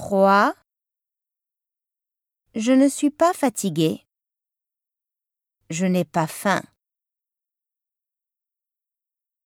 3. Je ne suis pas fatigué. Je n'ai pas faim.